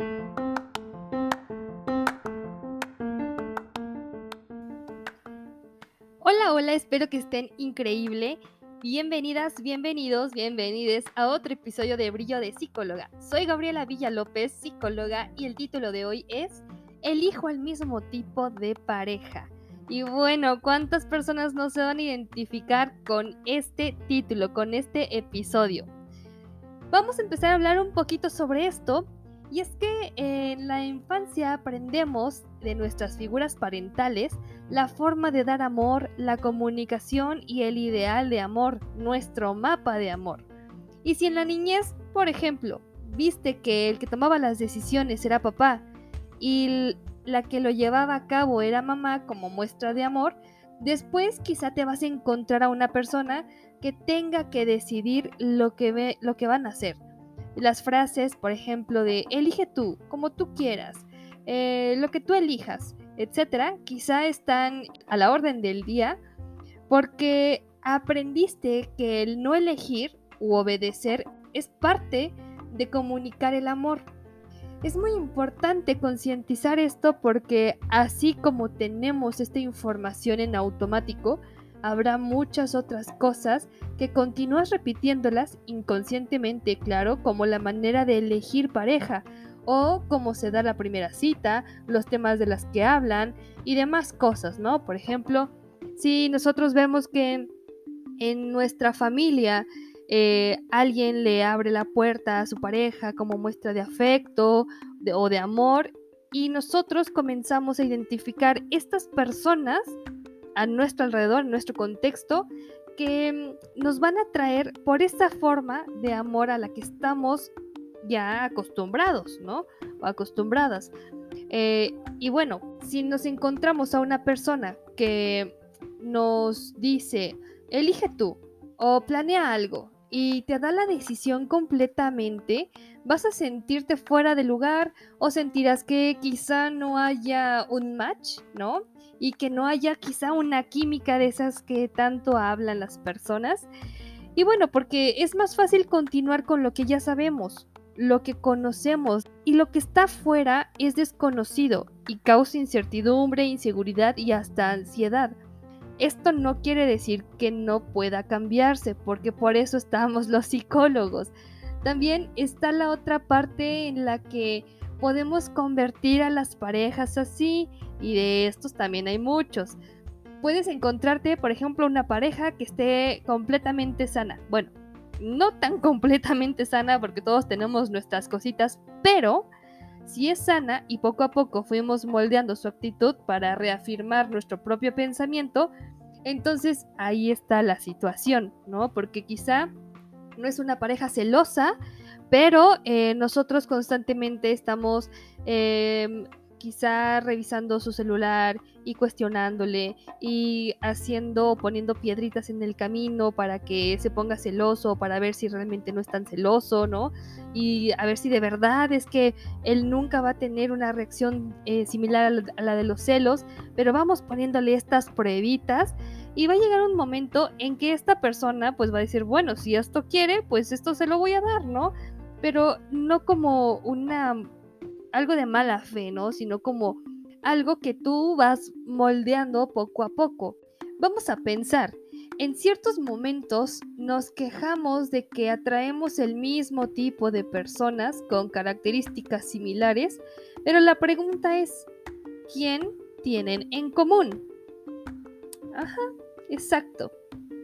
Hola, hola, espero que estén increíble. Bienvenidas, bienvenidos, bienvenides a otro episodio de Brillo de Psicóloga. Soy Gabriela Villa López, psicóloga, y el título de hoy es Elijo al mismo tipo de pareja. Y bueno, ¿cuántas personas no se van a identificar con este título, con este episodio? Vamos a empezar a hablar un poquito sobre esto. Y es que en la infancia aprendemos de nuestras figuras parentales la forma de dar amor, la comunicación y el ideal de amor, nuestro mapa de amor. Y si en la niñez, por ejemplo, viste que el que tomaba las decisiones era papá y la que lo llevaba a cabo era mamá como muestra de amor, después quizá te vas a encontrar a una persona que tenga que decidir lo que, ve, lo que van a hacer. Las frases, por ejemplo, de elige tú, como tú quieras, eh, lo que tú elijas, etcétera, quizá están a la orden del día porque aprendiste que el no elegir u obedecer es parte de comunicar el amor. Es muy importante concientizar esto porque así como tenemos esta información en automático, habrá muchas otras cosas que continúas repitiéndolas inconscientemente, claro, como la manera de elegir pareja o cómo se da la primera cita, los temas de las que hablan y demás cosas, ¿no? Por ejemplo, si nosotros vemos que en nuestra familia eh, alguien le abre la puerta a su pareja como muestra de afecto o de amor y nosotros comenzamos a identificar estas personas a nuestro alrededor, en nuestro contexto, que mm, nos van a traer por esa forma de amor a la que estamos ya acostumbrados, ¿no? O acostumbradas. Eh, y bueno, si nos encontramos a una persona que nos dice, elige tú o planea algo y te da la decisión completamente, vas a sentirte fuera de lugar o sentirás que quizá no haya un match, ¿no? Y que no haya quizá una química de esas que tanto hablan las personas. Y bueno, porque es más fácil continuar con lo que ya sabemos, lo que conocemos y lo que está fuera es desconocido y causa incertidumbre, inseguridad y hasta ansiedad. Esto no quiere decir que no pueda cambiarse, porque por eso estamos los psicólogos. También está la otra parte en la que podemos convertir a las parejas así, y de estos también hay muchos. Puedes encontrarte, por ejemplo, una pareja que esté completamente sana. Bueno, no tan completamente sana porque todos tenemos nuestras cositas, pero si es sana y poco a poco fuimos moldeando su actitud para reafirmar nuestro propio pensamiento, entonces ahí está la situación, ¿no? Porque quizá no es una pareja celosa, pero eh, nosotros constantemente estamos em, quizá revisando su celular y cuestionándole y haciendo, poniendo piedritas en el camino para que se ponga celoso, para ver si realmente no es tan celoso, ¿no? Y a ver si de verdad es que él nunca va a tener una reacción eh, similar a la, de los celos, pero vamos poniéndole estas pruebitas y va a llegar un momento en que esta persona pues va a decir, bueno, si esto quiere, pues esto se lo voy a dar, ¿no? Pero no como una algo de mala fe, ¿no? Sino como algo que tú vas moldeando poco a poco. Vamos a pensar, en ciertos momentos nos quejamos de que atraemos el mismo tipo de personas con características similares, pero la pregunta es, ¿quién tienen en común? Ajá, exacto.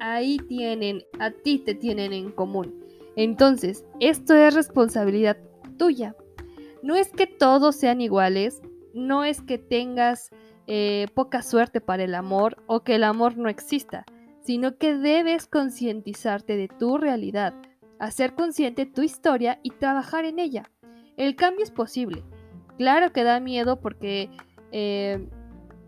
Ahí tienen, a ti te tienen en común. Entonces, esto es responsabilidad tuya. No es que todos sean iguales, no es que tengas eh, poca suerte para el amor o que el amor no exista, sino que debes concientizarte de tu realidad, hacer consciente tu historia y trabajar en ella. El cambio es posible. Claro que da miedo porque eh,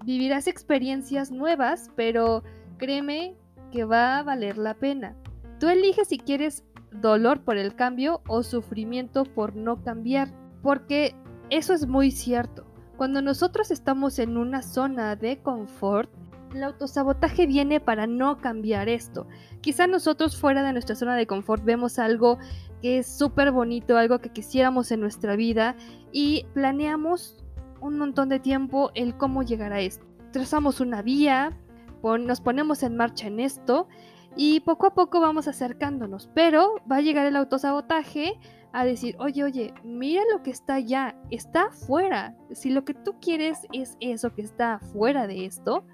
vivirás experiencias nuevas, pero créeme que va a valer la pena. Tú eliges si quieres dolor por el cambio o sufrimiento por no cambiar. Porque eso es muy cierto. Cuando nosotros estamos en una zona de confort, el autosabotaje viene para no cambiar esto. Quizá nosotros fuera de nuestra zona de confort vemos algo que es súper bonito, algo que quisiéramos en nuestra vida y planeamos un montón de tiempo el cómo llegar a esto. Trazamos una vía, nos ponemos en marcha en esto y poco a poco vamos acercándonos, pero va a llegar el autosabotaje a decir, oye, oye, mira lo que está allá, está afuera. Si lo que tú quieres es eso que está afuera de esto,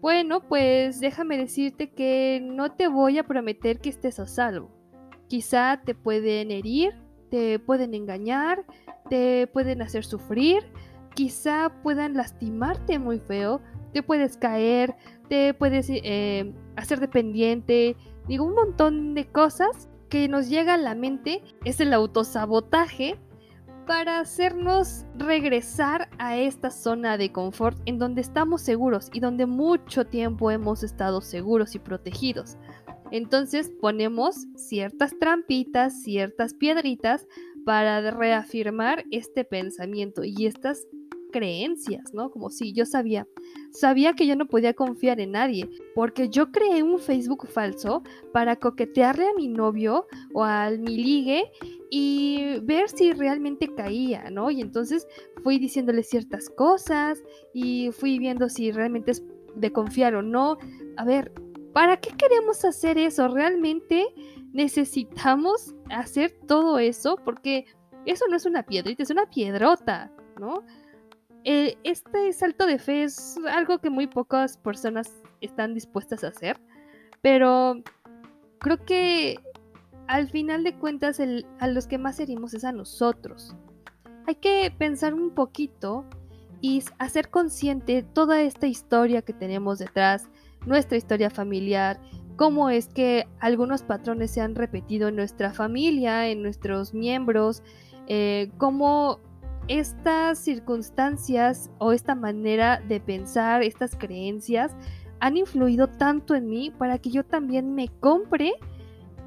bueno, pues déjame decirte que no te voy a prometer que estés a salvo. Quizá te pueden herir, te pueden engañar, te pueden hacer sufrir, quizá puedan lastimarte muy feo, te puedes caer, te puedes eh, hacer dependiente, digo, un montón de cosas que nos llega a la mente es el autosabotaje para hacernos regresar a esta zona de confort en donde estamos seguros y donde mucho tiempo hemos estado seguros y protegidos. Entonces ponemos ciertas trampitas, ciertas piedritas para reafirmar este pensamiento y estas creencias, ¿no? Como si yo sabía, sabía que yo no podía confiar en nadie, porque yo creé un Facebook falso para coquetearle a mi novio o al mi ligue y ver si realmente caía, ¿no? Y entonces fui diciéndole ciertas cosas y fui viendo si realmente es de confiar o no. A ver, ¿para qué queremos hacer eso? ¿Realmente necesitamos hacer todo eso? Porque eso no es una piedrita, es una piedrota, ¿no? Eh, este salto de fe es algo que muy pocas personas están dispuestas a hacer, pero creo que al final de cuentas a los que más herimos es a nosotros. Hay que pensar un poquito y hacer consciente toda esta historia que tenemos detrás, nuestra historia familiar, cómo es que algunos patrones se han repetido en nuestra familia, en nuestros miembros, eh, cómo estas circunstancias o esta manera de pensar, estas creencias, han influido tanto en mí para que yo también me compre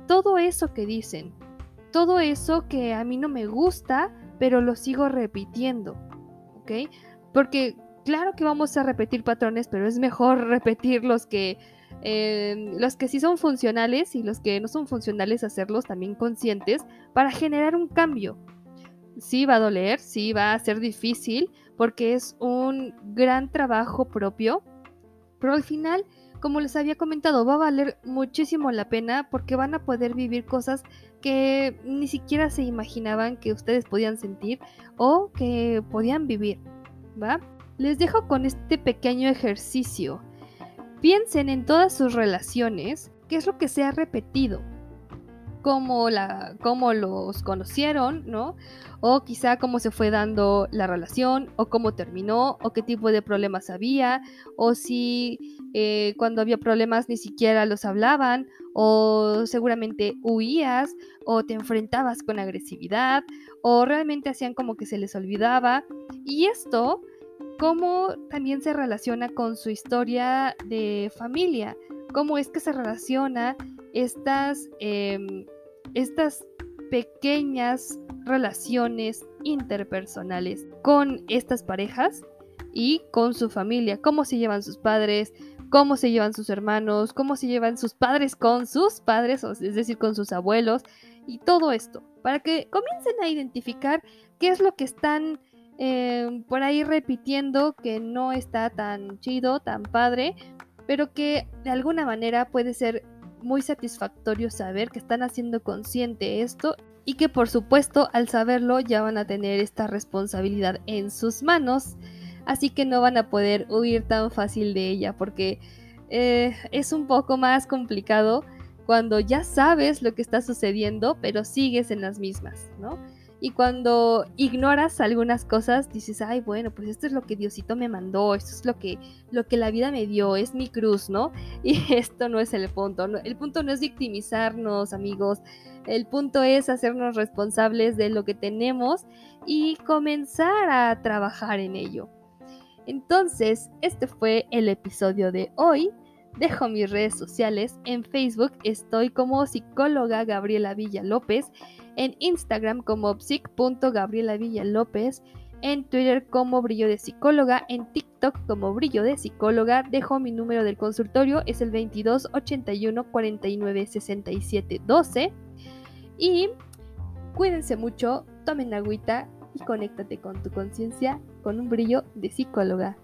todo eso que dicen, todo eso que a mí no me gusta, pero lo sigo repitiendo. Porque claro que vamos a repetir patrones, pero es mejor repetir los que, eh, los que sí son funcionales y los que no son funcionales, hacerlos también conscientes para generar un cambio, sí va a doler, sí va a ser difícil, porque es un gran trabajo propio, pero al final, como les había comentado, va a valer muchísimo la pena porque van a poder vivir cosas que ni siquiera se imaginaban que ustedes podían sentir o que podían vivir, ¿va? Les dejo con este pequeño ejercicio. Piensen en todas sus relaciones, qué es lo que se ha repetido, cómo, la, cómo los conocieron, ¿no? O quizá cómo se fue dando la relación, o cómo terminó, o qué tipo de problemas había, o si eh, cuando había problemas ni siquiera los hablaban, o seguramente huías, o te enfrentabas con agresividad, o realmente hacían como que se les olvidaba. Y esto, cómo también se relaciona con su historia de familia, cómo es que se relaciona estas, em, estas pequeñas relaciones interpersonales con estas parejas y con su familia, cómo se llevan sus padres, cómo se llevan sus hermanos, cómo se llevan sus padres con sus padres, es decir, con sus abuelos, y todo esto, para que comiencen a identificar qué es lo que están em, por ahí repitiendo que no está tan chido, tan padre, pero que de alguna manera puede ser muy satisfactorio saber que están haciendo consciente esto y que por supuesto al saberlo ya van a tener esta responsabilidad en sus manos, así que no van a poder huir tan fácil de ella porque eh, es un poco más complicado cuando ya sabes lo que está sucediendo pero sigues en las mismas, ¿no? Y cuando ignoras algunas cosas, dices, ay, bueno, pues esto es lo que Diosito me mandó, esto es lo que, lo que la vida me dio, es mi cruz, ¿no? Y esto no es el punto. El punto no es victimizarnos, amigos. El punto es hacernos responsables de lo que tenemos y comenzar a trabajar en ello. Entonces, este fue el episodio de hoy. Dejo mis redes sociales. En Facebook estoy como psicóloga Gabriela Villa López en Instagram como psic.gabriela López, en Twitter como Brillo de Psicóloga, en TikTok como Brillo de Psicóloga. Dejo mi número del consultorio, es el 22 81 49 67 12. Y Cuídense mucho, tomen agüita y conéctate con tu conciencia con un brillo de psicóloga.